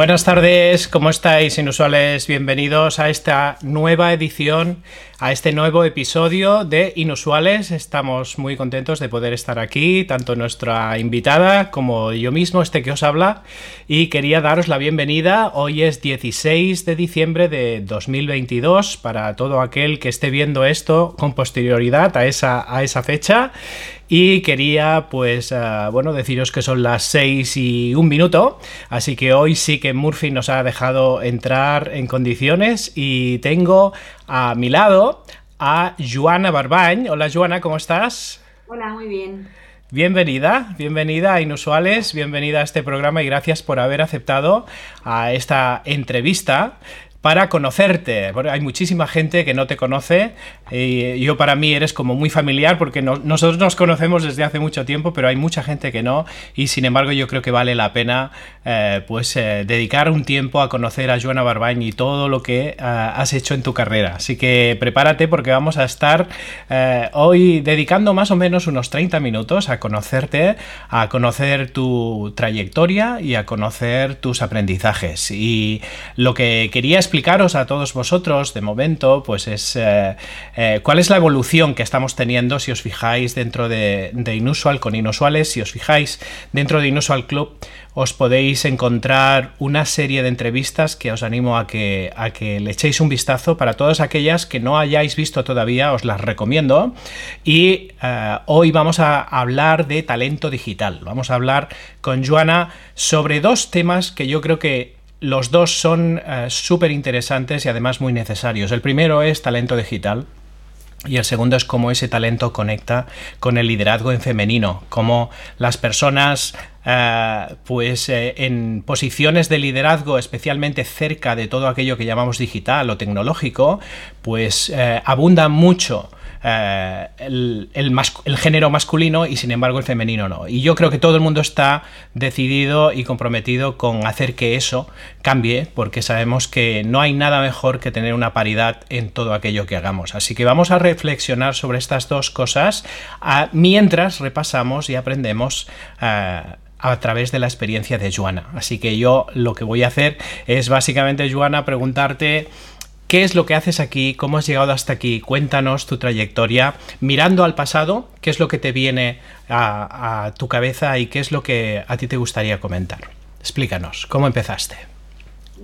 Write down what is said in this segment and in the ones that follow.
Buenas tardes, ¿cómo estáis, inusuales? Bienvenidos a esta nueva edición, a este nuevo episodio de Inusuales. Estamos muy contentos de poder estar aquí, tanto nuestra invitada como yo mismo, este que os habla, y quería daros la bienvenida. Hoy es 16 de diciembre de 2022 para todo aquel que esté viendo esto con posterioridad a esa, a esa fecha. Y quería, pues, uh, bueno, deciros que son las 6 y un minuto. Así que hoy sí que Murphy nos ha dejado entrar en condiciones. Y tengo a mi lado a Joana Barbañ. Hola, Joana, ¿cómo estás? Hola, muy bien. Bienvenida, bienvenida a Inusuales, bienvenida a este programa y gracias por haber aceptado a esta entrevista para conocerte. hay muchísima gente que no te conoce yo para mí eres como muy familiar porque nosotros nos conocemos desde hace mucho tiempo, pero hay mucha gente que no y sin embargo yo creo que vale la pena eh, pues eh, dedicar un tiempo a conocer a Joana Barbañ y todo lo que eh, has hecho en tu carrera. Así que prepárate porque vamos a estar hoy dedicando más o menos unos 30 minutos a conocerte, a conocer tu trayectoria y a conocer tus aprendizajes. Y lo que quería explicaros a todos vosotros de momento, pues es eh, eh, cuál es la evolución que estamos teniendo si os fijáis dentro de, Inusual con Inusuales, si os fijáis dentro de Inusual Club, os podéis encontrar una serie de entrevistas que os animo a que, a que le echéis un vistazo. Para todas aquellas que no hayáis visto todavía, os las recomiendo. Y eh, hoy vamos a hablar de talento digital. Vamos a hablar con Joana sobre dos temas que yo creo que los dos son eh, súper interesantes y además muy necesarios. El primero es talento digital. Y el segundo es cómo ese talento conecta con el liderazgo en femenino, cómo las personas eh, pues eh, en posiciones de liderazgo, especialmente cerca de todo aquello que llamamos digital o tecnológico, pues abundan mucho eh, el, género masculino y sin embargo el femenino no. Y yo creo que todo el mundo está decidido y comprometido con hacer que eso cambie, porque sabemos que no hay nada mejor que tener una paridad en todo aquello que hagamos. Así que vamos a reflexionar sobre estas dos cosas mientras repasamos y aprendemos. Eh, a través de la experiencia de Joana. Así que yo lo que voy a hacer es básicamente, Joana, preguntarte ¿Qué es lo que haces aquí? ¿Cómo has llegado hasta aquí? Cuéntanos tu trayectoria. Mirando al pasado, ¿qué es lo que te viene a, tu cabeza y qué es lo que a ti te gustaría comentar? Explícanos, ¿cómo empezaste?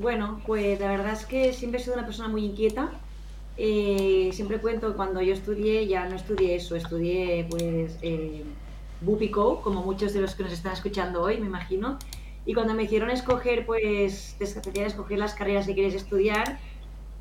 Bueno, pues la verdad es que siempre he sido una persona muy inquieta. Eh, siempre cuento cuando yo estudié, ya no estudié eso, estudié pues eh, Bupico, como muchos de los que nos están escuchando hoy, me imagino. Y cuando me hicieron escoger, pues, te escoger las carreras que quieres estudiar,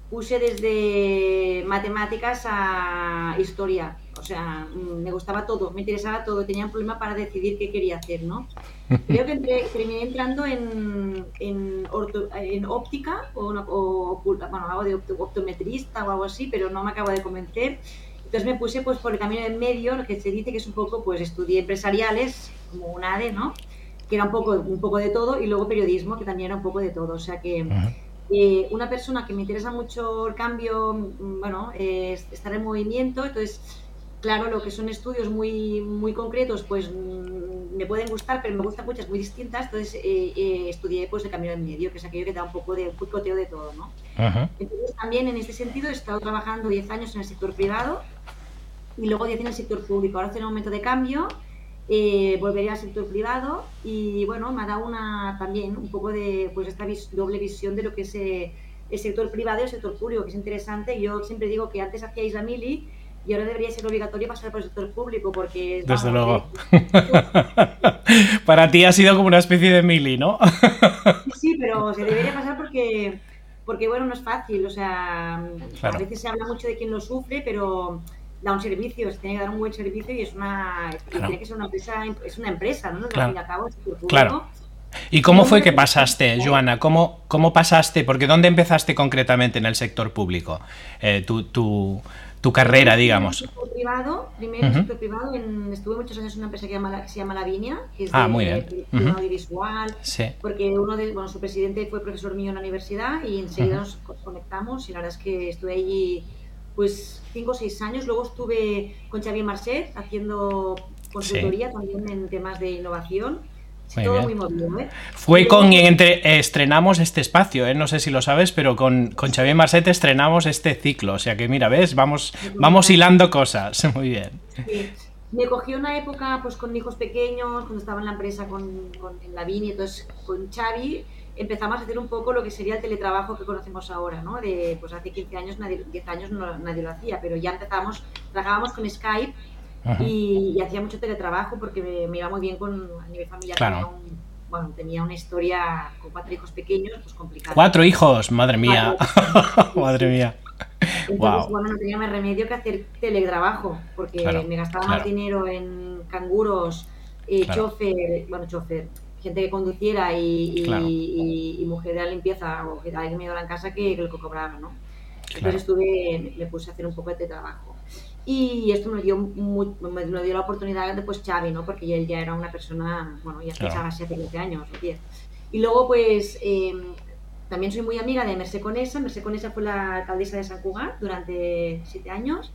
puse desde matemáticas a historia. O sea, mm, me gustaba todo, me interesaba todo, tenía un problema para decidir qué quería hacer, ¿no? Creo que terminé entrando en, en, en óptica o, o, bueno, algo de optometrista o algo así, pero no me acabo de convencer. Entonces me puse pues por el camino en medio, lo que se dice que es un poco, pues estudié empresariales, como un ADE, ¿no? Que era un poco, un poco de todo, y luego periodismo, que también era un poco de todo. O sea que... Eh, una persona que me interesa mucho el cambio, mm, bueno, es estar en movimiento, entonces, claro, lo que son estudios muy, muy concretos, pues mm, me pueden gustar, pero me gustan muchas muy distintas, entonces eh, eh, estudié pues el cambio en medio, que es aquello que da un poco de un picoteo de todo, ¿no? Entonces, también en este sentido he estado trabajando 10 años en el sector privado y luego 10 en el sector público. Ahora estoy en un momento de cambio eh, volvería al sector privado y bueno, me ha dado una también un poco de pues esta doble visión de lo que es eh, el sector privado y el sector público, que es interesante. Yo siempre digo que antes hacíais la mili y ahora debería ser obligatorio pasar por el sector público porque... Desde luego. Para ti ha sido como una especie de mili, ¿no? sí, pero se debería pasar porque, porque bueno, no es fácil. O sea, a veces se habla mucho de quien lo sufre, pero da un servicio, se tiene que dar un buen servicio y es una, tiene que ser una empresa, es una empresa, ¿no? Claro. Al fin y cabo, es claro. ¿Y cómo fue que pasaste, Joana? ¿Cómo, ¿Cómo pasaste? Porque ¿dónde empezaste concretamente en el sector público? Eh, tu, tu, tu, carrera, digamos. En el sector privado, primero sector privado, estuve muchos años en una empresa que, llama, se llama Lavinia, que es ah, de, muy bien. audiovisual, sí. porque uno de, bueno, su presidente fue profesor mío en la universidad y enseguida nos conectamos y la verdad es que estuve allí pues cinco o seis años. Luego estuve con Xavier Marchet haciendo consultoría también en temas de innovación. todo muy movido, ¿eh? Fue con quien entre, estrenamos este espacio, ¿eh? no sé si lo sabes, pero con, con Xavier Marcete estrenamos este ciclo. O sea que mira, ves, vamos, vamos hilando cosas. Muy bien. Me cogió una época pues con hijos pequeños, cuando estaba en la empresa con, con en la Vini, entonces con Xavi empezamos a hacer un poco lo que sería el teletrabajo que conocemos ahora, ¿no? De, pues hace 15 años, nadie, 10 años no, nadie lo hacía, pero ya empezamos, trabajábamos con Skype y, hacía mucho teletrabajo porque me, iba muy bien con, a nivel familiar. Tenía, bueno, tenía una historia con cuatro hijos pequeños, pues complicada. Cuatro hijos, madre mía, madre mía. Entonces, bueno, no tenía más remedio que hacer teletrabajo, porque me gastaba más dinero en canguros, eh, chofer, bueno, chofer, gente que conduciera y, mujer de la limpieza o que alguien me iba en casa que, lo que cobraba, ¿no? Entonces estuve, me puse a hacer un poco de trabajo. Y esto me dio, me dio la oportunidad de pues Xavi, ¿no? Porque él ya era una persona, bueno, ya claro. así hace 20 años o 10. Y luego pues em, también soy muy amiga de Mercé Conesa. Mercé Conesa fue la alcaldesa de San Cugat durante 7 años.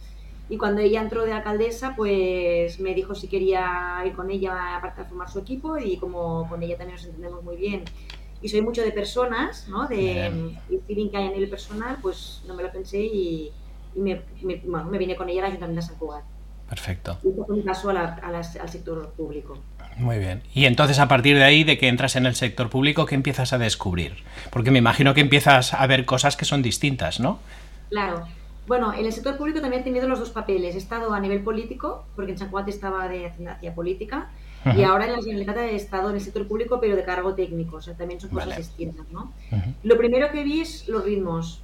Y cuando ella entró de alcaldesa, pues me dijo si quería ir con ella a formar su equipo y como con ella también nos entendemos muy bien y soy mucho de personas, ¿no? De el feeling que hay en el personal, pues no me lo pensé y, me, bueno, me, vine con ella al Ayuntamiento de San Cugat. Perfecto. Y fue un caso al sector público. Muy bien. Y entonces a partir de ahí, de que entras en el sector público, ¿qué empiezas a descubrir? Porque me imagino que empiezas a ver cosas que son distintas, ¿no? Claro. Bueno, en el sector público también he tenido los dos papeles. He estado a nivel político, porque en Juan estaba de hacia política, y ahora en la Generalitat he estado en el sector público, pero de cargo técnico. O sea, también son cosas distintas, ¿no? Lo primero que vi es los ritmos.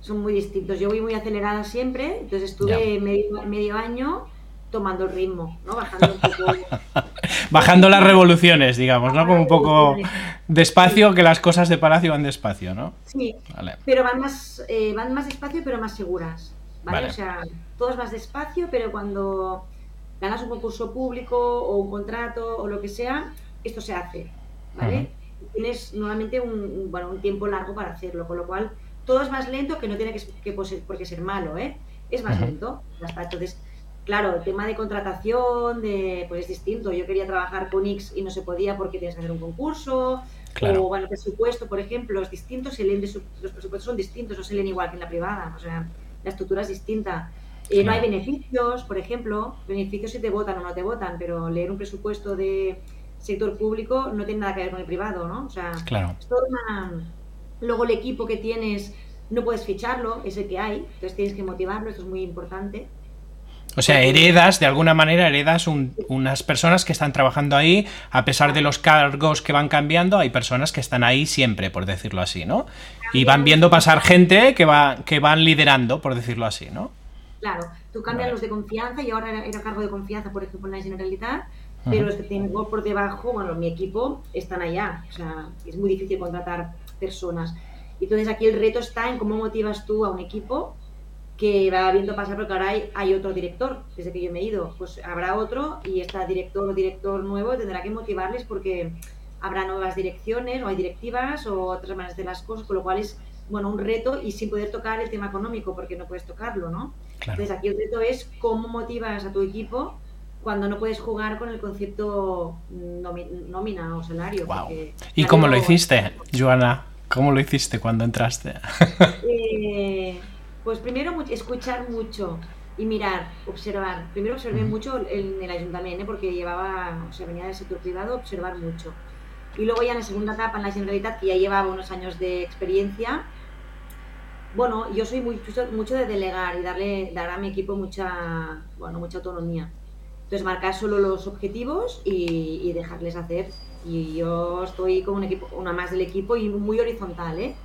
Son muy distintos. Yo voy muy acelerada siempre, entonces estuve medio, medio año tomando el ritmo, ¿no? Bajando un poco. Bajando las revoluciones, digamos, ¿no? Como un poco despacio, que las cosas de Palacio van despacio, ¿no? Sí. Pero van más, eh, van más despacio, pero más seguras. ¿vale? O sea, todo es más despacio, pero cuando ganas un concurso público o un contrato o lo que sea, esto se hace. ¿Vale? Tienes nuevamente un, bueno, un tiempo largo para hacerlo, con lo cual todo es más lento, que no tiene que, que por qué ser malo, ¿eh? Es más lento. Entonces, Claro, el tema de contratación, de, pues es distinto. Yo quería trabajar con X y no se podía porque tienes que hacer un concurso. O bueno, el presupuesto, por ejemplo, es distinto, se leen los presupuestos son distintos, no se leen igual que en la privada. O sea, la estructura es distinta. Eh, no hay beneficios, por ejemplo, beneficios si te votan o no te votan, pero leer un presupuesto de sector público no tiene nada que ver con el privado, ¿no? O sea, claro. es toda una... Luego el equipo que tienes no puedes ficharlo, es el que hay, entonces tienes que motivarlo, esto es muy importante. O sea, heredas, de alguna manera, heredas unas personas que están trabajando ahí, a pesar de los cargos que van cambiando, hay personas que están ahí siempre, por decirlo así, ¿no? Y van viendo pasar gente que, va, que van liderando, por decirlo así, ¿no? Claro, tú cambias los de confianza, y ahora era, cargo de confianza, por ejemplo, en la Generalitat, pero los que tengo por debajo, bueno, mi equipo, están allá. O sea, es muy difícil contratar personas. Entonces aquí el reto está en cómo motivas tú a un equipo que va viendo pasar porque ahora hay, otro director, desde que yo me he ido, pues habrá otro y este director o director nuevo tendrá que motivarles porque habrá nuevas direcciones o hay directivas o otras maneras de las cosas, con lo cual es bueno un reto y sin poder tocar el tema económico porque no puedes tocarlo, ¿no? Entonces aquí el reto es cómo motivas a tu equipo cuando no puedes jugar con el concepto nómina o salario. ¿Y cómo lo hiciste, Joana? ¿Cómo lo hiciste cuando entraste? Eh, pues primero escuchar mucho y mirar, observar. Primero observé mucho en el ayuntamiento, ¿eh? porque llevaba, o sea, venía del sector privado, observar mucho. Y luego ya en la segunda etapa, en la Generalitat, que ya llevaba unos años de experiencia, bueno, yo soy muy, mucho de delegar y darle dar a mi equipo mucha, bueno, mucha autonomía. Entonces, marcar solo los objetivos y, y dejarles hacer. Y yo estoy con un equipo, una más del equipo y muy horizontal, ¿eh?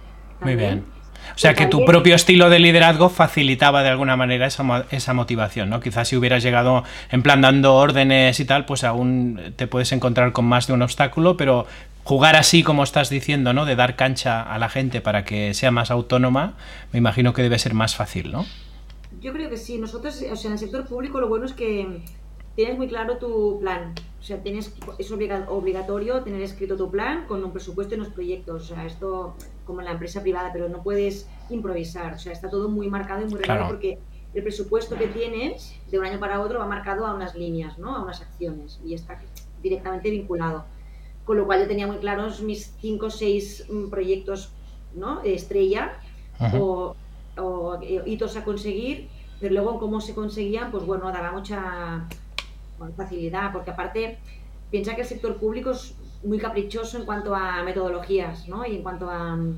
Muy bien. O sea que tu propio estilo de liderazgo facilitaba de alguna manera esa, esa, motivación, ¿no? Quizás si hubieras llegado en plan dando órdenes y tal, pues aún te puedes encontrar con más de un obstáculo, pero jugar así como estás diciendo, ¿no? De dar cancha a la gente para que sea más autónoma, me imagino que debe ser más fácil, ¿no? Yo creo que sí. Nosotros, o sea, en el sector público lo bueno es que tienes muy claro tu plan. O sea, tienes, es obligatorio tener escrito tu plan con un presupuesto y unos proyectos. O sea, esto como en la empresa privada, pero no puedes improvisar. O sea, está todo muy marcado y muy reglado porque el presupuesto que tienes de un año para otro va marcado a unas líneas, ¿no? A unas acciones y está directamente vinculado. con lo cual yo tenía muy claros mis cinco o seis mm, proyectos ¿no? estrella o, hitos a conseguir, pero luego cómo se conseguían, pues bueno, daba mucha facilidad, porque aparte piensa que el sector público es muy caprichoso en cuanto a metodologías, ¿no? Y en cuanto a mm,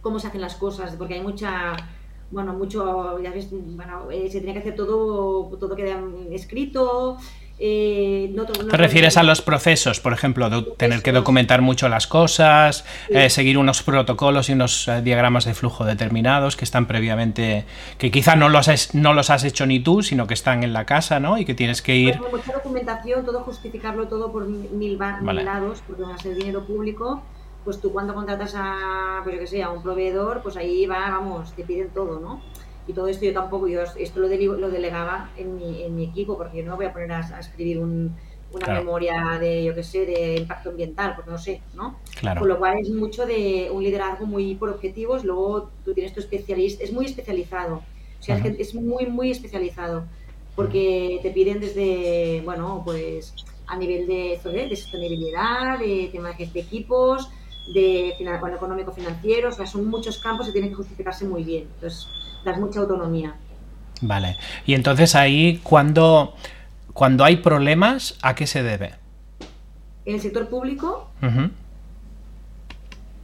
cómo se hacen las cosas, porque hay mucha, bueno, mucho, ya ves, bueno, eh, se tiene que hacer todo, todo queda escrito, eh, ¿Te refieres a los procesos, por ejemplo, de tener que documentar mucho las cosas, eh, seguir unos protocolos y unos eh, diagramas de flujo determinados que están previamente, que quizá no los, has, no los has hecho ni tú, sino que están en la casa, ¿no? Y que tienes que ir... mucha documentación, todo justificarlo todo por mil, lados, porque va a ser dinero público, pues tú cuando contratas a, pues yo que sé, a un proveedor, pues ahí va, vamos, te piden todo, ¿no? Y todo esto yo tampoco, yo esto lo, lo delegaba en mi, en mi, equipo, porque yo no voy a poner a, escribir un, una memoria de, yo qué sé, de impacto ambiental, porque no sé, ¿no? Claro. Con lo cual es mucho de un liderazgo muy por objetivos, luego tú tienes tu especialista, es muy especializado, o sea, es muy, muy especializado, porque te piden desde, bueno, pues a nivel de, de sostenibilidad, de temas de equipos, de económico financiero, o sea, son muchos campos que tienen que justificarse muy bien. Entonces, das mucha autonomía. Vale. Y entonces ahí, cuando, cuando hay problemas, ¿a qué se debe? En el sector público,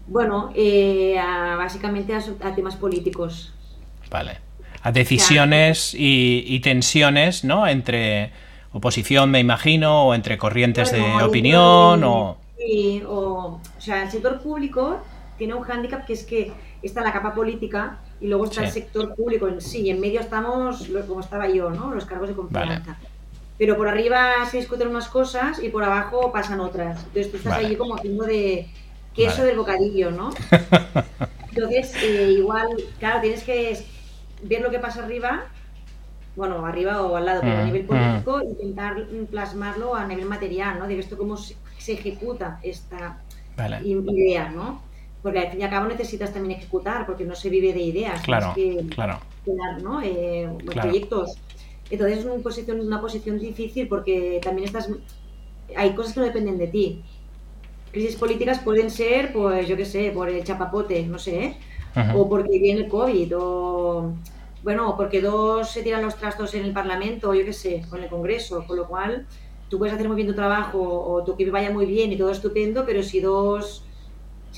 bueno, eh, básicamente a, temas políticos. Vale. A decisiones y, tensiones, ¿no? Entre oposición, me imagino, o entre corrientes de opinión, o... Sí, o... O sea, el sector público tiene un hándicap que es que está la capa política y luego está el sector público en sí. Y en medio estamos, como estaba yo, ¿no? Los cargos de confianza. Pero por arriba se discuten unas cosas y por abajo pasan otras. Entonces tú estás allí como haciendo de queso del bocadillo, ¿no? Entonces, eh, igual, claro, tienes que ver lo que pasa arriba, bueno, arriba o al lado, pero a mm, nivel político, mm. intentar plasmarlo a nivel material, ¿no? De esto cómo se, ejecuta esta idea, ¿no? Porque al fin y al cabo necesitas también ejecutar, porque no se vive de ideas. Claro, claro. ¿no? Eh, proyectos. Entonces es una posición, una posición difícil porque también estás... Hay cosas que no dependen de ti. Crisis políticas pueden ser, pues yo qué sé, por el chapapote, no sé, ¿eh? o porque viene el COVID, o bueno, porque dos se tiran los trastos en el Parlamento, o yo qué sé, con el Congreso, con lo cual tú puedes hacer muy bien tu trabajo o tu que vaya muy bien y todo estupendo, pero si dos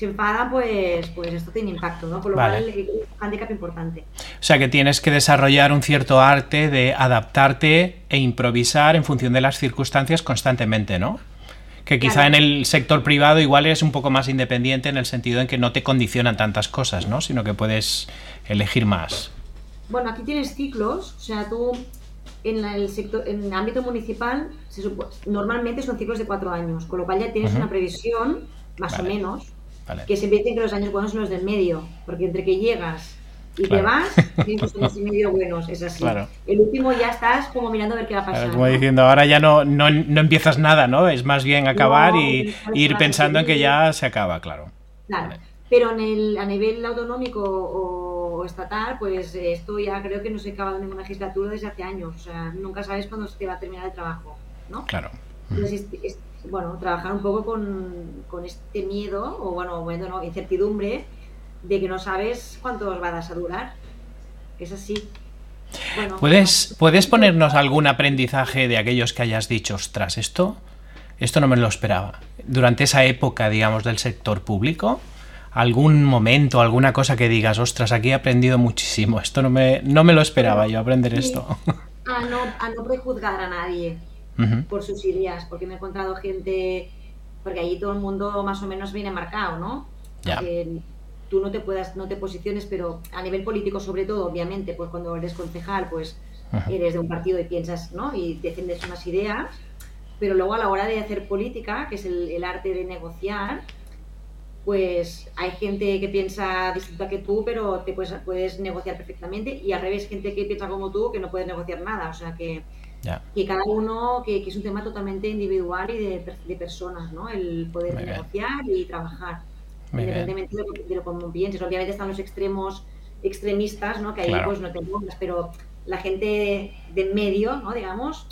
se enfada, pues, pues esto tiene impacto, ¿no? Por lo cual es un handicap importante. O sea que tienes que desarrollar un cierto arte de adaptarte e improvisar en función de las circunstancias constantemente, ¿no? Que quizá en el sector privado igual eres un poco más independiente en el sentido en que no te condicionan tantas cosas, ¿no? Sino que puedes elegir más. Bueno, aquí tienes ciclos, o sea, tú en el sector, en el ámbito municipal, normalmente son ciclos de cuatro años, con lo cual ya tienes una previsión, más o menos, que se dicen que los años buenos son los del medio, porque entre que llegas y te vas, tienes años y medio buenos, es así. El último ya estás como mirando a ver qué va a pasar. Como diciendo, ahora ya no, no, empiezas nada, ¿no? Es más bien acabar y ir pensando en que ya se acaba, claro. Claro. Pero en el, a nivel autonómico o, estatal, pues esto ya creo que no se ha acabado ninguna legislatura desde hace años. O sea, nunca sabes cuándo se te va a terminar el trabajo, ¿no? Claro. Entonces, bueno, trabajar un poco con, este miedo, o bueno, bueno no, incertidumbre, de que no sabes cuánto vas a durar. Es así. ¿Puedes, ¿Puedes ponernos algún aprendizaje de aquellos que hayas dicho, ostras, esto, esto no me lo esperaba? Durante esa época, digamos, del sector público, algún momento, alguna cosa que digas, ostras, aquí he aprendido muchísimo, esto no me, no me lo esperaba yo aprender esto. A no, a no prejuzgar a nadie por sus ideas, porque me he encontrado gente, porque allí todo el mundo más o menos viene marcado, ¿no? tú no te puedas, no te posiciones, pero a nivel político sobre todo, obviamente, pues cuando eres concejal, pues eres de un partido y piensas, ¿no? Y defiendes unas ideas, pero luego a la hora de hacer política, que es el, arte de negociar, pues hay gente que piensa distinta que tú, pero te puedes, puedes negociar perfectamente, y al revés, gente que piensa como tú, que no puedes negociar nada, o sea que que cada uno, que, es un tema totalmente individual y de, de personas, ¿no? El poder negociar y trabajar, independientemente de lo, de lo pienses. Obviamente están los extremos extremistas, ¿no? Que ahí pues no te pongas, pero la gente de, medio, ¿no? Digamos,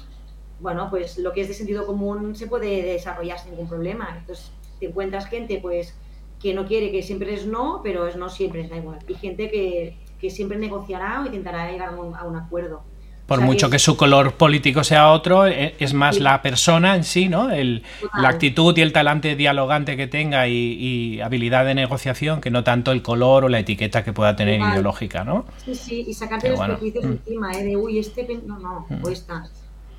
bueno, pues lo que es de sentido común se puede desarrollar sin ningún problema. Entonces, te encuentras gente pues que no quiere, que siempre es no, pero es no siempre, da igual. Y gente que, que siempre negociará o intentará llegar a un, a un acuerdo. Por mucho que, su color político sea otro, e, es más la persona en sí, ¿no? El, la actitud y el talante dialogante que tenga y, habilidad de negociación, que no tanto el color o la etiqueta que pueda tener ideológica, ¿no? Sí, sí, y sacarte los prejuicios mm. encima, ¿eh? De, uy, este... No, no, mm. o esta.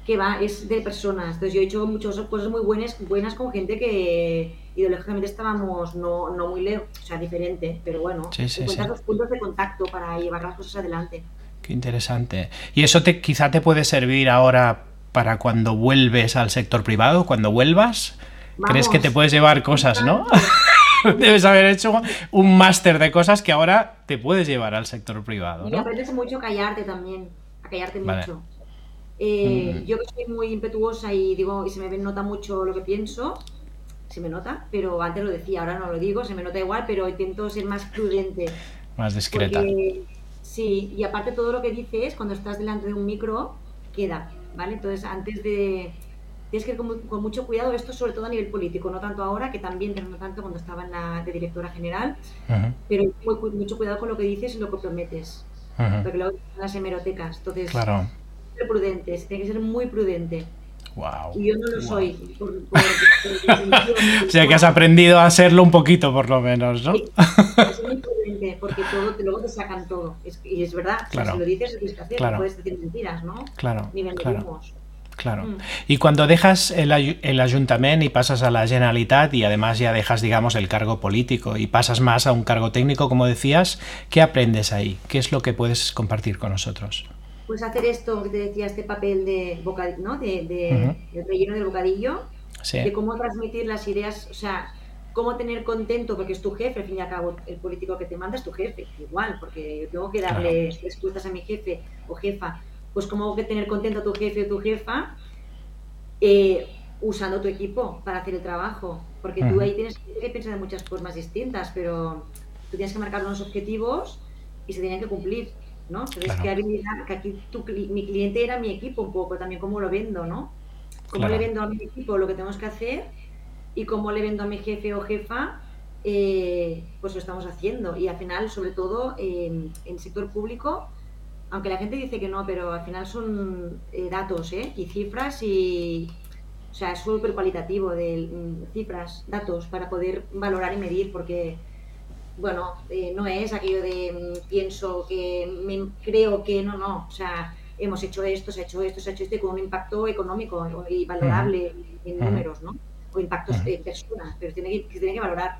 Que va, es de personas. Entonces yo he hecho muchas cosas muy buenas, buenas con gente que ideológicamente estábamos no, no muy lejos, o sea, diferente, pero bueno, sí, sí, los puntos de contacto para llevar las cosas adelante. Qué interesante. Y eso te, quizá te puede servir ahora para cuando vuelves al sector privado, cuando vuelvas. ¿Crees que te puedes llevar cosas, no? Debes haber hecho un máster de cosas que ahora te puedes llevar al sector privado. ¿no? Y aprendes mucho a callarte también, a callarte mucho. Eh, mm. Yo que soy muy impetuosa y digo y se me nota mucho lo que pienso, se me nota, pero antes lo decía, ahora no lo digo, se me nota igual, pero intento ser más prudente. Más discreta. Sí, y aparte todo lo que dices cuando estás delante de un micro queda, ¿vale? Entonces antes de... Tienes que ir con, mucho cuidado, esto sobre todo a nivel político, no tanto ahora, que también, no tanto cuando estaba en la de directora general, pero mucho cuidado con lo que dices y lo que prometes, porque luego las hemerotecas, entonces, claro. ser prudentes, tiene que ser muy prudente. Wow. Y yo no lo soy. o sea que has aprendido a hacerlo un poquito, por lo menos, ¿no? Sí, porque todo, luego te sacan todo. y es verdad, si lo dices, es que hacer, puedes decir mentiras, ¿no? Claro. Ni claro. Claro. Mm. Y cuando dejas el, el ayuntamiento y pasas a la Generalitat y además ya dejas, digamos, el cargo político y pasas más a un cargo técnico, como decías, ¿qué aprendes ahí? ¿Qué es lo que puedes compartir con nosotros? Pues hacer esto que te decía, este papel de, bocadillo, ¿no? de, de relleno del bocadillo, de cómo transmitir las ideas, o sea, cómo tener contento, porque es tu jefe, al fin y al cabo, el político que te manda es tu jefe, igual, porque tengo que darle respuestas a mi jefe o jefa, pues cómo que tener contento a tu jefe o tu jefa eh, usando tu equipo para hacer el trabajo, porque tú ahí tienes que pensar de muchas formas distintas, pero tú tienes que marcar unos objetivos y se tienen que cumplir, ¿no? Entonces, que, aquí mi cliente era mi equipo un poco, también cómo lo vendo, ¿no? Cómo le vendo a mi equipo lo que tenemos que hacer y cómo le vendo a mi jefe o jefa, eh, pues lo estamos haciendo. Y al final, sobre todo en el sector público, aunque la gente dice que no, pero al final son eh, datos ¿eh? y cifras y... O sea, es súper cualitativo de mm, cifras, datos para poder valorar y medir, porque, bueno, eh, no es aquello de mm, pienso que me creo que no, no. O sea, hemos hecho esto, se ha hecho esto, se ha hecho esto con un impacto económico y valorable en números, ¿no? O impactos de personas, pero tiene que, tiene que valorar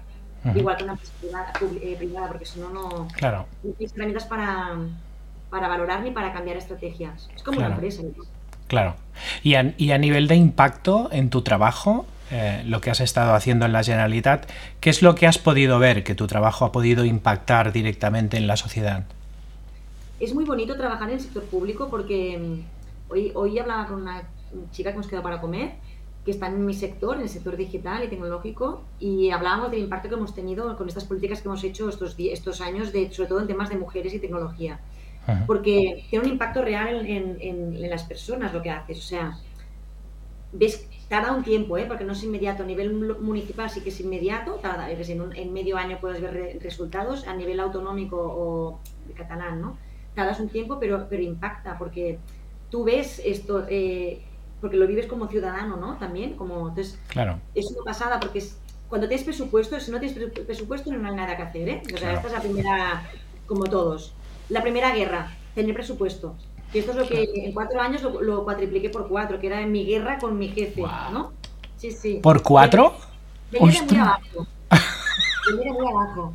igual que una empresa eh, privada, porque si no, no claro. tienes herramientas para, para valorar ni para cambiar estrategias. Es como una empresa. Claro. Y a, y a, nivel de impacto en tu trabajo, eh, lo que has estado haciendo en la Generalitat, ¿qué es lo que has podido ver que tu trabajo ha podido impactar directamente en la sociedad? Es muy bonito trabajar en el sector público porque mm, hoy, hoy hablaba con una chica que hemos quedado para comer que están en mi sector, en el sector digital y tecnológico, y hablábamos del impacto que hemos tenido con estas políticas que hemos hecho estos, estos años, de, sobre todo en temas de mujeres y tecnología. Porque tiene un impacto real en, en, las personas lo que haces. O sea, ves, tarda un tiempo, ¿eh? porque no es inmediato. A nivel municipal sí que es inmediato, tarda, en, en medio año puedes ver resultados. A nivel autonómico o catalán, ¿no? Tardas un tiempo, pero, pero impacta, porque tú ves esto. Eh, porque lo vives como ciudadano, ¿no? También, como, entonces, claro. es una pasada, porque es, cuando tienes presupuesto, si no tienes presupuesto no hay nada que hacer, ¿eh? O sea, esta es la primera, como todos, la primera guerra, tener presupuesto. Y esto es lo que en cuatro años lo, cuatripliqué por cuatro, que era en mi guerra con mi jefe, ¿no? Sí, sí. ¿Por cuatro? Venía muy abajo. Venía muy abajo.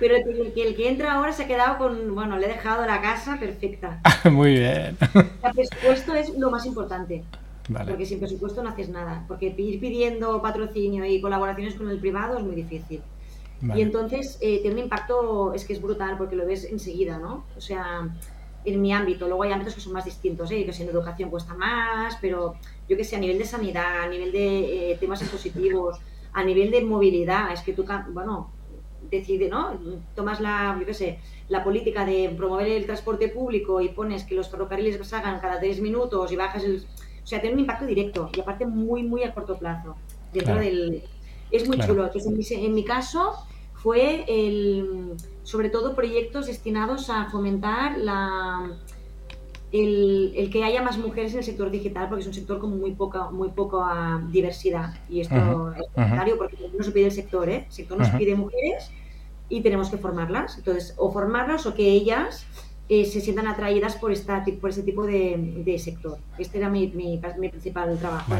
Pero el que, el que entra ahora se ha quedado con, bueno, le he dejado la casa perfecta. muy bien. El presupuesto es lo más importante. Porque sin presupuesto no haces nada. Porque ir pidiendo patrocinio y colaboraciones con el privado es muy difícil. Y entonces eh, tiene un impacto, es que es brutal porque lo ves enseguida, ¿no? O sea, en mi ámbito, luego hay ámbitos que son más distintos, ¿eh? que si en educación cuesta más, pero yo que sé, a nivel de sanidad, a nivel de eh, temas expositivos, a nivel de movilidad, es que tú, bueno, decide, ¿no? Tomas la, yo qué sé, la política de promover el transporte público y pones que los ferrocarriles salgan cada tres minutos y bajas el sea, tiene un impacto directo y aparte muy, muy a corto plazo dentro del... es muy chulo. en, mi, caso fue el, sobre todo proyectos destinados a fomentar la, el, que haya más mujeres en el sector digital, porque es un sector con muy poca, muy poca diversidad. Y esto es necesario porque no se pide el sector, ¿eh? El sector nos pide mujeres y tenemos que formarlas. Entonces, o formarlas o que ellas eh, se sientan atraídas por, esta, por ese tipo de, sector. Este era mi, mi, principal trabajo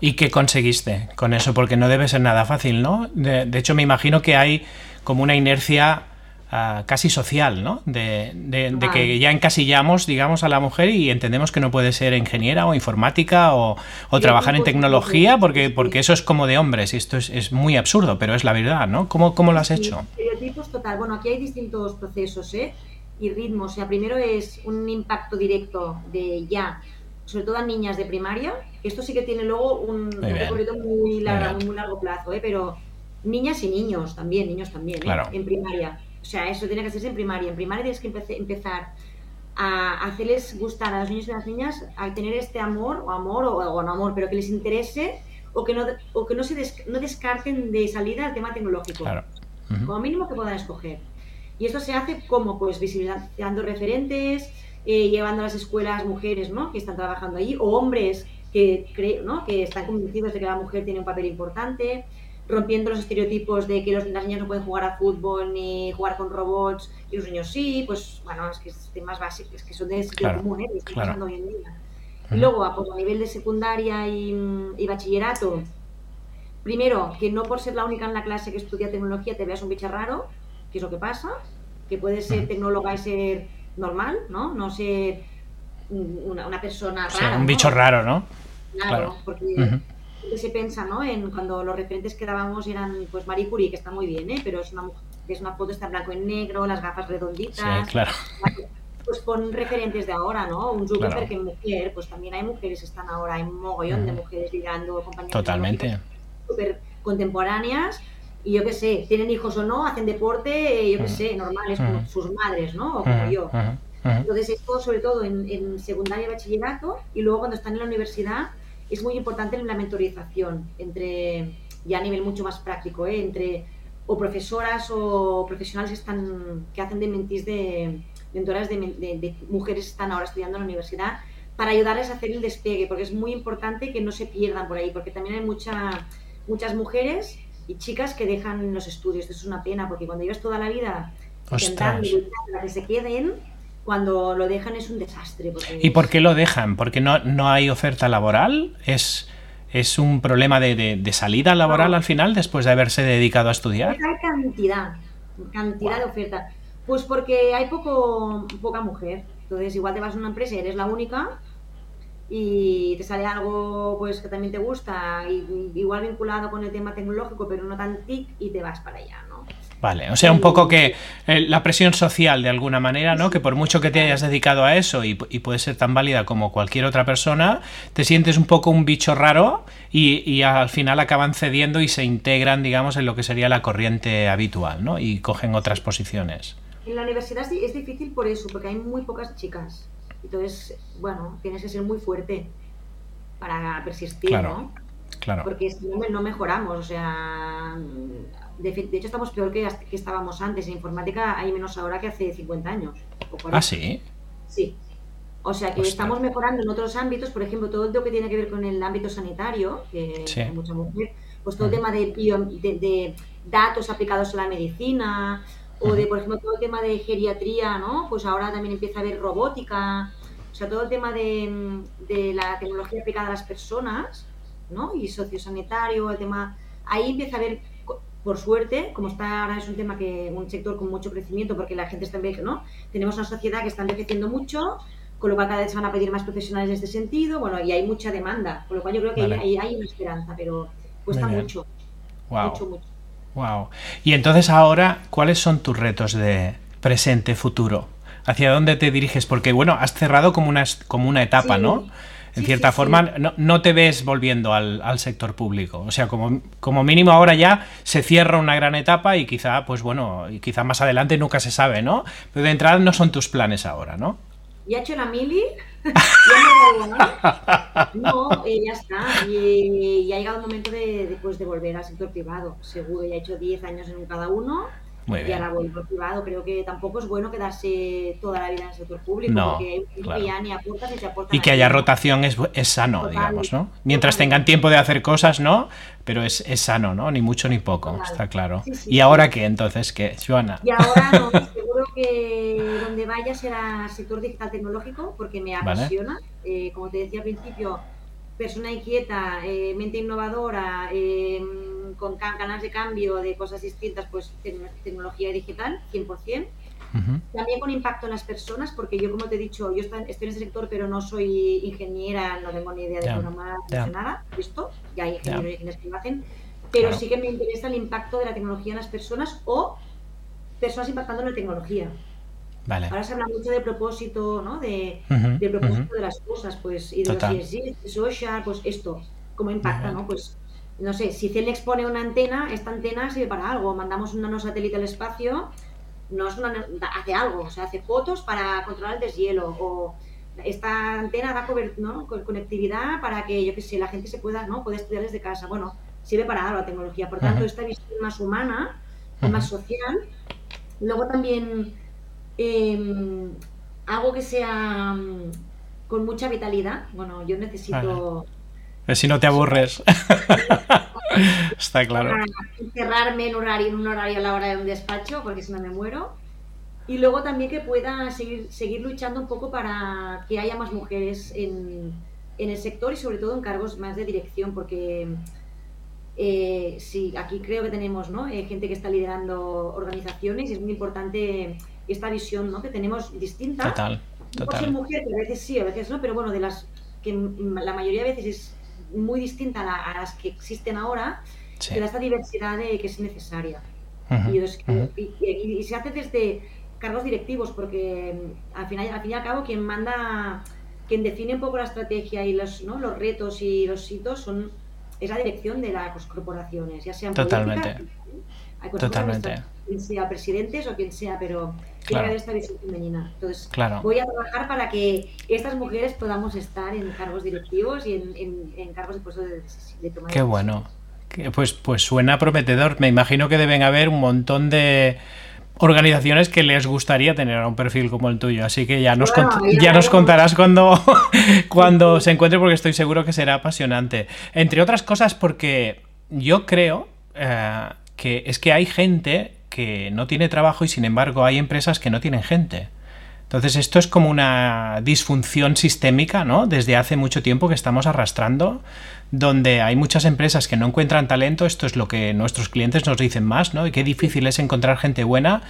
¿Y qué conseguiste con eso? Porque no debe ser nada fácil, ¿no? De, de hecho, me imagino que hay como una inercia Ah, casi social, ¿no? De, que ya encasillamos, digamos, a la mujer y entendemos que no puede ser ingeniera o informática o, trabajar en tecnología porque, porque eso es como de hombres y esto es, muy absurdo, pero es la verdad, ¿no? ¿Cómo, cómo lo has hecho? Estereotipos total. Bueno, aquí hay distintos procesos, ¿eh? Y ritmos. O sea, primero es un impacto directo de ya, sobre todo a niñas de primaria. Esto sí que tiene luego un, recorrido muy, largo, muy, largo plazo, ¿eh? Pero niñas y niños también, niños también, ¿eh? en primaria o sea, eso tiene que hacerse en primaria. En primaria tienes que empezar a hacerles gustar a los niños y las niñas a tener este amor, o amor, o, no amor, pero que les interese o que no, o que no, se no descarten de salida el tema tecnológico. Claro. Como mínimo que puedan escoger. Y esto se hace como, pues, visibilizando referentes, eh, llevando a las escuelas mujeres, ¿no? Que están trabajando allí, o hombres que, ¿no? que están convencidos de que la mujer tiene un papel importante rompiendo los estereotipos de que los, las niñas no pueden jugar a fútbol ni jugar con robots y los niños sí, pues bueno, es que es temas básicos, que son de sentido común, ¿eh? que pasando hoy en día. Y luego, pues, a nivel de secundaria y, bachillerato, primero, que no por ser la única en la clase que estudia tecnología te veas un bicho raro, que es lo que pasa, que puedes ser tecnóloga y ser normal, ¿no? No ser una, persona rara. un bicho raro, ¿no? Claro, porque que se piensa, ¿no? En cuando los referentes que dábamos eran, pues, Marie Curie, que está muy bien, ¿eh? Pero es una, es una foto, está en blanco y negro, las gafas redonditas. Sí, claro. Pues con referentes de ahora, ¿no? Un Zuckerberg que mujer, pues también hay mujeres que están ahora, hay un mogollón de mujeres liderando compañías. Totalmente. Súper contemporáneas y yo qué sé, tienen hijos o no, hacen deporte, yo qué sé, normales, como sus madres, ¿no? O como yo. Entonces, esto sobre todo en, en secundaria y bachillerato, y luego cuando están en la universidad, es muy importante la mentorización entre, ya a nivel mucho más práctico, ¿eh? entre o profesoras o profesionales que, están, que hacen de mentís de mentoras de, de, mujeres que están ahora estudiando en la universidad para ayudarles a hacer el despegue, porque es muy importante que no se pierdan por ahí, porque también hay mucha, muchas mujeres y chicas que dejan los estudios. Esto es una pena, porque cuando llevas toda la vida intentando que se queden, cuando lo dejan es un desastre. ¿Y por qué lo dejan? ¿Porque no, no hay oferta laboral? ¿Es, es un problema de, salida laboral al final después de haberse dedicado a estudiar? hay cantidad, cantidad de oferta. Pues porque hay poco, poca mujer. Entonces igual te vas a una empresa y eres la única y te sale algo pues que también te gusta, igual vinculado con el tema tecnológico, pero no tan TIC y te vas para allá, ¿no? Vale, o sea, un poco que eh, la presión social de alguna manera, ¿no? Que por mucho que te hayas dedicado a eso y, puede ser tan válida como cualquier otra persona, te sientes un poco un bicho raro y, al final acaban cediendo y se integran, digamos, en lo que sería la corriente habitual, ¿no? Y cogen otras posiciones. En la universidad es difícil por eso, porque hay muy pocas chicas. Entonces, bueno, tienes que ser muy fuerte para persistir, ¿no? Claro. Porque si no, no mejoramos, o sea de, hecho, estamos peor que, que, estábamos antes. En informática hay menos ahora que hace 50 años. ¿Ah, sí? Sí. O sea que estamos mejorando en otros ámbitos, por ejemplo, todo lo que tiene que ver con el ámbito sanitario, que hay mucha mujer, pues todo el tema de, de, datos aplicados a la medicina, o de, por ejemplo, todo el tema de geriatría, ¿no? Pues ahora también empieza a haber robótica, o sea, todo el tema de, de la tecnología aplicada a las personas, ¿no? Y sociosanitario, el tema... Ahí empieza a haber por suerte, como está ahora es un tema que un sector con mucho crecimiento porque la gente está envejeciendo, ¿no? Tenemos una sociedad que está envejeciendo mucho, con lo cual cada vez se van a pedir más profesionales en este sentido, bueno, y hay mucha demanda, con lo cual yo creo que hay, hay, una esperanza, pero cuesta mucho. Wow. Mucho, mucho. Wow. Y entonces ahora, ¿cuáles son tus retos de presente, futuro? ¿Hacia dónde te diriges? Porque, bueno, has cerrado como una, como una etapa, ¿no? En cierta forma, no, te ves volviendo al, sector público. O sea, como, como, mínimo ahora ya se cierra una gran etapa y quizá, pues bueno, y quizá más adelante nunca se sabe, ¿no? Pero de entrada no son tus planes ahora, ¿no? ya he hecho la mili, ya no, eh, ya está. Y, ha llegado el momento de, pues, de volver al sector privado, seguro. Ya he hecho 10 años en cada uno y ahora vuelvo al privado. Creo que tampoco es bueno quedarse toda la vida en el sector público, porque ya ni aportas ni te aportan. Y que haya rotación es, es sano, digamos, ¿no? Mientras tengan tiempo de hacer cosas, ¿no? Pero es, es sano, ¿no? Ni mucho ni poco, está claro. ¿Y ahora qué entonces? ¿Qué, Joana? Y ahora no, seguro que donde vaya será sector digital tecnológico, porque me apasiona. Eh, como te decía al principio, persona inquieta, eh, mente innovadora, eh, con canales de cambio de cosas distintas, pues tecnología digital, 100%. También con impacto en las personas, porque yo, como te he dicho, yo estoy en ese sector, pero no soy ingeniera, no tengo ni idea de programar, yeah. nada, esto, ya hay ingenieros y ingenieros que lo hacen, pero sí que me interesa el impacto de la tecnología en las personas o personas impactando en la tecnología. Ahora se habla mucho de propósito, ¿no? De, propósito de las cosas, pues, y de los de social, pues esto, cómo impacta, ¿no? Pues, no sé, si Celnex pone una antena, esta antena sirve para algo. Mandamos un nanosatélite al espacio, no es una, hace algo, o sea, hace fotos para controlar el deshielo, o esta antena da ¿no? conectividad para que, yo qué sé, la gente se pueda, ¿no? Puede estudiar desde casa. Bueno, sirve para algo la tecnología. Por tanto, esta visión más humana, más social. Luego también eh, algo que sea mm, con mucha vitalidad. Bueno, yo necesito... Si no te aburres. Está claro. Encerrarme en, horario, en un horario a la hora de un despacho, porque si no me muero. Y luego también que pueda seguir, seguir luchando un poco para que haya más mujeres en, en el sector y sobre todo en cargos más de dirección, porque eh, sí, aquí creo que tenemos ¿no? Eh, gente que está liderando organizaciones y es muy importante esta visión ¿no? que tenemos distinta. Total, total. ser mujer, que a veces sí, a veces no, pero bueno, de las que la mayoría de veces es muy distinta a, las que existen ahora, sí. da esta diversidad de, que es necesaria. y, se hace desde cargos directivos, porque mm, al, final, al fin y al cabo quien manda, quien define un poco la estrategia y los, ¿no? los retos y los hitos son es la dirección de las corporaciones, ya sean Totalmente. Totalmente quien sea presidentes o quien sea, pero tiene que haber esta visión femenina. Entonces, voy a trabajar para que estas mujeres podamos estar en cargos directivos y en, cargos de puesto de, de toma Qué bueno. Pues, pues suena prometedor. Me imagino que deben haber un montón de organizaciones que les gustaría tener un perfil como el tuyo. Así que ya nos, ya, nos contarás cuando, cuando se encuentre porque estoy seguro que será apasionante. Entre otras cosas porque yo creo eh, que es que hay gente que no tiene trabajo y sin embargo hay empresas que no tienen gente. Entonces esto es como una disfunción sistémica, ¿no? Desde hace mucho tiempo que estamos arrastrando, donde hay muchas empresas que no encuentran talento, esto es lo que nuestros clientes nos dicen más, ¿no? Y qué difícil es encontrar gente buena,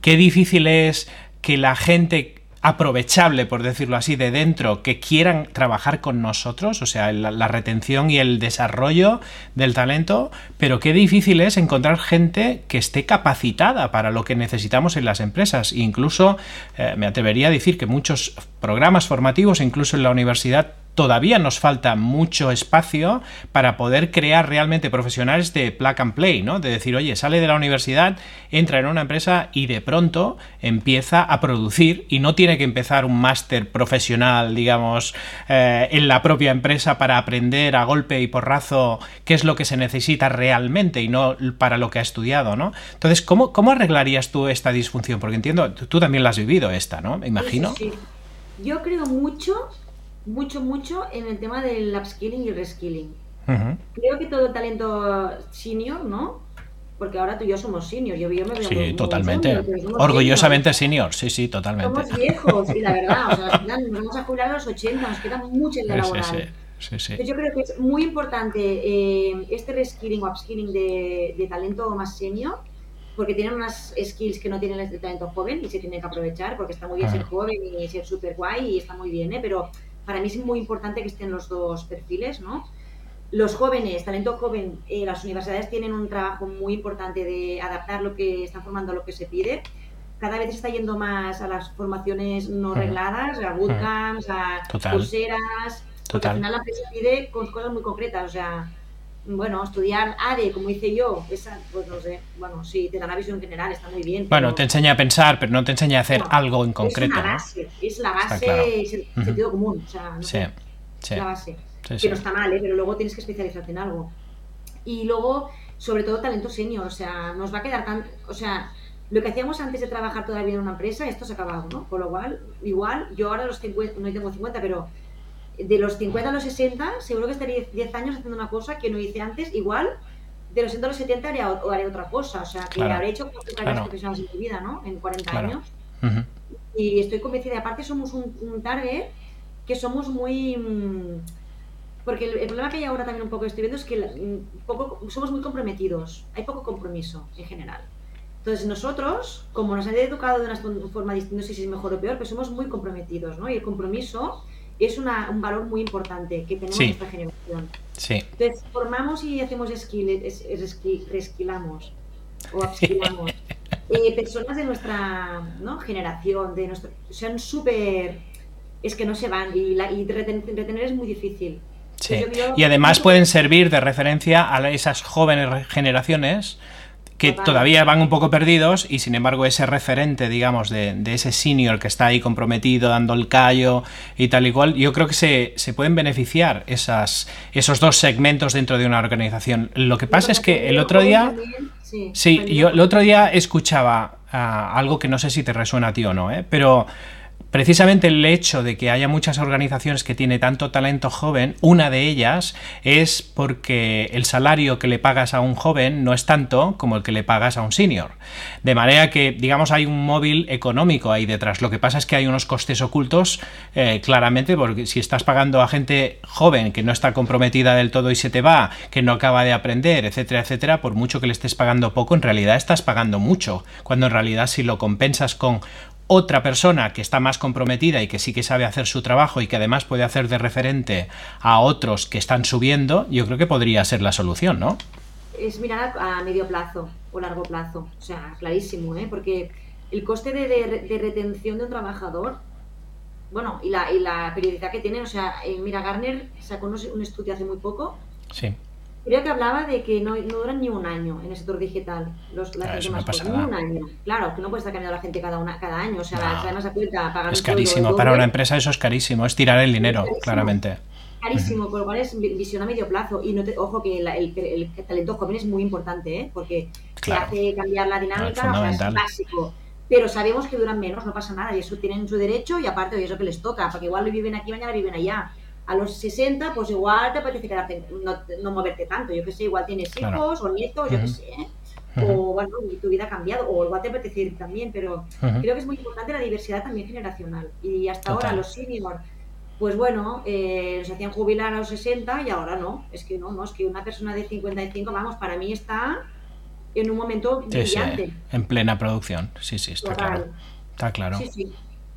qué difícil es que la gente aprovechable, por decirlo así, de dentro que quieran trabajar con nosotros, o sea, la, retención y el desarrollo del talento, pero qué difícil es encontrar gente que esté capacitada para lo que necesitamos en las empresas. incluso eh, me atrevería a decir que muchos programas formativos, incluso en la universidad, todavía nos falta mucho espacio para poder crear realmente profesionales de plug and play, ¿no? De decir, oye, sale de la universidad, entra en una empresa y de pronto empieza a producir y no tiene que empezar un máster profesional, digamos, eh, en la propia empresa para aprender a golpe y porrazo qué es lo que se necesita realmente y no para lo que ha estudiado, ¿no? Entonces, ¿cómo, cómo arreglarías tú esta disfunción? Porque entiendo, tú también la has vivido esta, ¿no? Me imagino. Sí, Yo creo mucho mucho, mucho en el tema del upskilling y reskilling. Creo que todo talento senior, ¿no? Porque ahora tú y yo somos senior. Yo, yo me veo sí, totalmente. Orgullosamente senior. sí, sí, totalmente. Somos viejos, y la verdad, o sea, nos vamos a jubilar a los 80, nos queda mucho en la laboral. Sí, sí. yo creo que es muy importante eh, este reskilling o upskilling de, de, talento más senior, porque tienen unas skills que no tienen el talento joven y se tienen que aprovechar, porque está muy bien ser joven y ser súper guay y está muy bien, ¿eh? pero para mí es muy importante que estén los dos perfiles, ¿no? Los jóvenes, talento joven, eh, las universidades tienen un trabajo muy importante de adaptar lo que están formando a lo que se pide. Cada vez se está yendo más a las formaciones no regladas, a bootcamps, a pulseras, porque al final la empresa pide con cosas muy concretas, o sea, bueno, estudiar ADE, como hice yo, esa, pues no sé, bueno, sí, te da una visión general, está muy bien. Bueno, te enseña a pensar, pero no te enseña a hacer algo en concreto. Es la base, es la base, es el sentido común, o sea, no sí, sé, la base. que no está mal, ¿eh? pero luego tienes que especializarte en algo. Y luego, sobre todo, talento senior, o sea, nos va a quedar tan, o sea, lo que hacíamos antes de trabajar todavía en una empresa, esto se ha acabado, ¿no? Por lo cual, igual, yo ahora los 50, no tengo 50, pero de los 50 a los 60, seguro que estaría 10 años haciendo una cosa que no hice antes, igual de los 60 a los 70 haré, haré otra cosa, o sea, que habré hecho cuatro carreras profesionales en mi vida, ¿no? En 40 años. Y estoy convencida, aparte somos un, target que somos muy... Mm, porque el, problema que hay ahora también un poco estoy viendo es que mm, poco, somos muy comprometidos, hay poco compromiso en general. Entonces nosotros, como nos han educado de una forma distinta, no sé si es mejor o peor, pero somos muy comprometidos, ¿no? Y el compromiso es una, un valor muy importante que tenemos en esta generación. Sí. Entonces, formamos y hacemos skill, resquilamos o upskillamos. eh, personas de nuestra ¿no? generación, de nuestro, son súper... Es que no se van y, la, y retener es muy difícil. Sí. y además pueden servir de referencia a esas jóvenes generaciones que todavía van un poco perdidos y sin embargo ese referente, digamos, de, ese senior que está ahí comprometido, dando el callo y tal y cual, yo creo que se, se pueden beneficiar esas, esos dos segmentos dentro de una organización. Lo que pasa es que el otro día... Sí, yo el otro día escuchaba ah, algo que no sé si te resuena a ti o no, ¿eh? pero Precisamente el hecho de que haya muchas organizaciones que tiene tanto talento joven, una de ellas es porque el salario que le pagas a un joven no es tanto como el que le pagas a un senior. De manera que, digamos, hay un móvil económico ahí detrás. Lo que pasa es que hay unos costes ocultos, eh, claramente, porque si estás pagando a gente joven que no está comprometida del todo y se te va, que no acaba de aprender, etcétera, etcétera, por mucho que le estés pagando poco, en realidad estás pagando mucho. Cuando en realidad si lo compensas con otra persona que está más comprometida y que sí que sabe hacer su trabajo y que además puede hacer de referente a otros que están subiendo, yo creo que podría ser la solución, ¿no? Es mirar a medio plazo o largo plazo, o sea, clarísimo, ¿eh? porque el coste de, retención de un trabajador, bueno, y la, y la periodicidad que tienen, o sea, eh, mira, Garner sacó un estudio hace muy poco. Sí Creo que hablaba de que no, no, duran ni un año en el sector digital. Los, la ah, gente más, ni un año. Claro, que no puede estar cambiando la gente cada, una, cada año. O sea, no. además cuenta pagar Es carísimo. Para una empresa eso es carísimo. Es tirar el dinero, claramente. Carísimo, con lo cual es visión a medio plazo. Y no te, ojo que el, el, talento joven es muy importante, ¿eh? porque hace cambiar la dinámica, o sea, es básico pero sabemos que duran menos, no pasa nada, y eso tienen su derecho y aparte de eso que les toca, porque igual viven aquí, mañana viven allá a los 60, pues igual te apetece quedarte, no, no moverte tanto. Yo que sé, igual tienes hijos o nietos, yo que sé. ¿eh? O bueno, tu vida ha cambiado, o igual te apetece ir también, pero creo que es muy importante la diversidad también generacional. Y hasta ahora los seniors, pues bueno, eh, se hacían jubilar a los 60 y ahora no. Es que no, no, es que una persona de 55, vamos, para mí está en un momento brillante. en plena producción, sí, sí, está claro. Está claro. Sí, sí.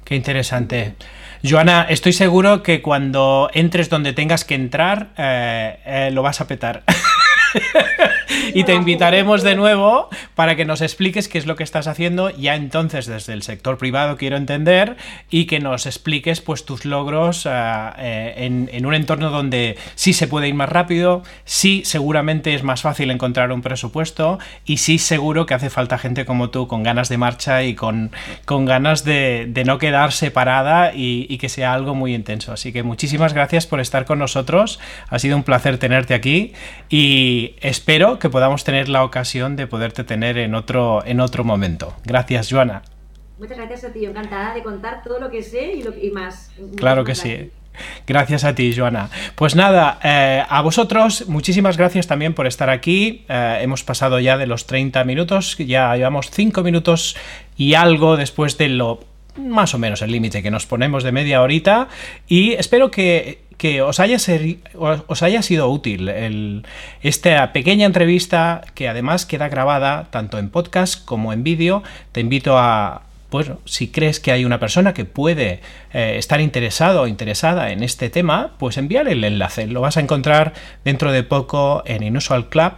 Qué interesante. Joana, estoy seguro que cuando entres donde tengas que entrar, eh, eh, lo vas a petar. y te invitaremos de nuevo para que nos expliques qué es lo que estás haciendo ya entonces desde el sector privado, quiero entender, y que nos expliques pues tus logros eh, eh, en, un entorno donde sí se puede ir más rápido, sí seguramente es más fácil encontrar un presupuesto y sí seguro que hace falta gente como tú con ganas de marcha y con, con ganas de, no quedar separada y, y que sea algo muy intenso. Así que muchísimas gracias por estar con nosotros, ha sido un placer tenerte aquí y espero que podamos tener la ocasión de poderte tener en otro, en otro momento. Gracias, Joana. Muchas gracias a ti, encantada de contar todo lo que sé y, lo, y más. Claro que sí. Gracias a ti, Joana. Pues nada, eh, a vosotros, muchísimas gracias también por estar aquí. Eh, hemos pasado ya de los 30 minutos, ya llevamos 5 minutos y algo después de lo más o menos el límite que nos ponemos de media horita y espero que que os haya, os haya sido útil esta pequeña entrevista que además queda grabada tanto en podcast como en vídeo. Te invito a, pues si crees que hay una persona que puede eh, estar interesado o interesada en este tema, pues envíale el enlace. Lo vas a encontrar dentro de poco en Inusual Club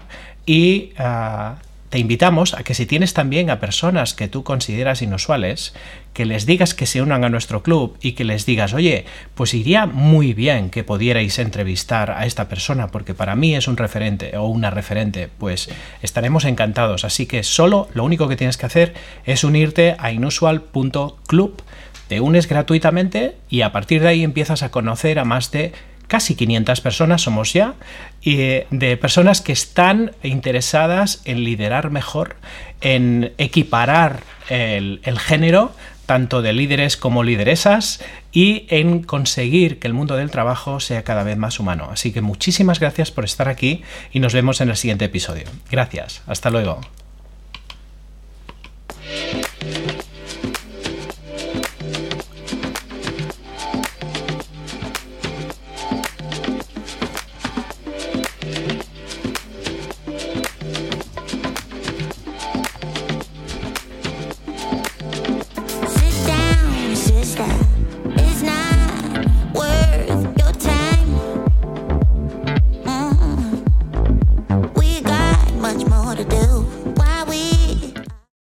y ah, te invitamos a que si tienes también a personas que tú consideras inusuales, que les digas que se unan a nuestro club y que les digas, oye, pues iría muy bien que pudierais entrevistar a esta persona porque para mí es un referente o una referente, pues estaremos encantados. Así que solo lo único que tienes que hacer es unirte a inusual.club, te unes gratuitamente y a partir de ahí empiezas a conocer a más de casi 500 personas somos ya, y de personas que están interesadas en liderar mejor, en equiparar el, el género, tanto de líderes como lideresas, y en conseguir que el mundo del trabajo sea cada vez más humano. Así que muchísimas gracias por estar aquí y nos vemos en el siguiente episodio. Gracias, hasta luego.